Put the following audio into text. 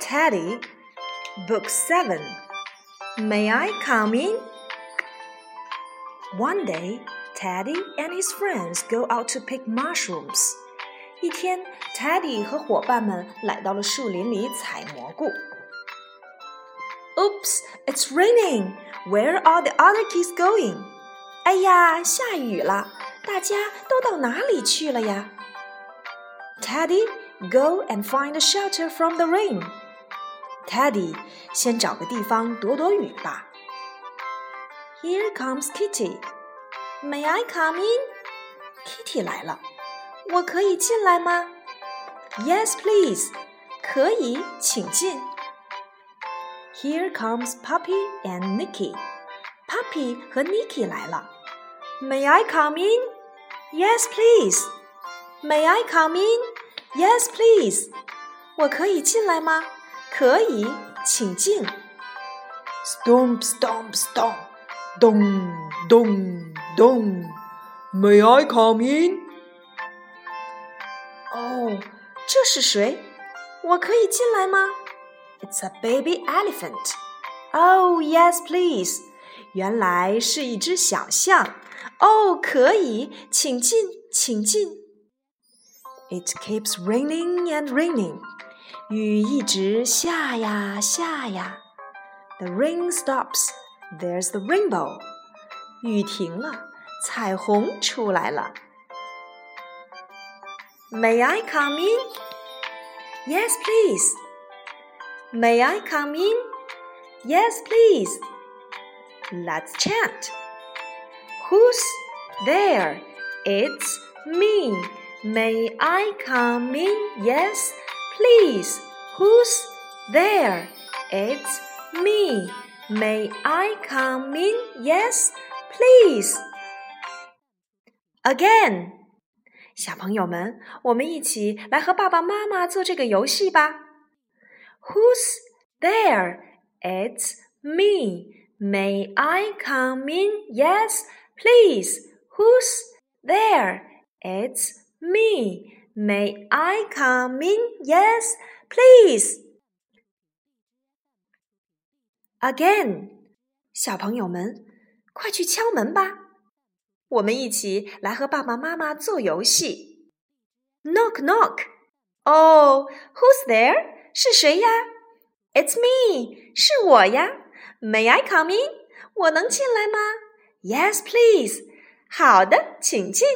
Teddy, Book 7. May I come in? One day, Teddy and his friends go out to pick mushrooms. 一天，Teddy 和伙伴们来到了树林里采蘑菇。Oops, it's raining. Where are the other kids going? 哎呀，下雨了，大家都到哪里去了呀？Teddy, go and find a shelter from the rain. Teddy，先找个地方躲躲雨吧。Here comes Kitty. May I come in? Kitty 来了。我可以进来吗？Yes, please. 可以，请进。Here comes Puppy and Nicky. Puppy 和 Nicky 来了。May I come in? Yes, please. May I come in? Yes, please. 我可以进来吗？可以，请进。Stomp, stomp, stomp. 咚咚咚。May I come in? 哦，这是谁？我可以进来吗？It's a baby elephant. Oh, yes, please. 原来是一只小象。哦，可以，请进，请进。 It keeps raining and raining. 雨一直下呀下呀。The rain stops. There's the rainbow. 雨停了，彩虹出来了。May I come in? Yes, please. May I come in? Yes, please. Let's chant. Who's there? It's me. May I come in? Yes, please. Who's there? It's me. May I come in? Yes, please. Again. 小朋友们，我们一起来和爸爸妈妈做这个游戏吧。Who's there? It's me. May I come in? Yes, please. Who's there? It's me. May I come in? Yes, please. Again，小朋友们，快去敲门吧。我们一起来和爸爸妈妈做游戏。Knock knock，哦，Who's there？是谁呀？It's me，是我呀。May I come in？我能进来吗？Yes, please。好的，请进。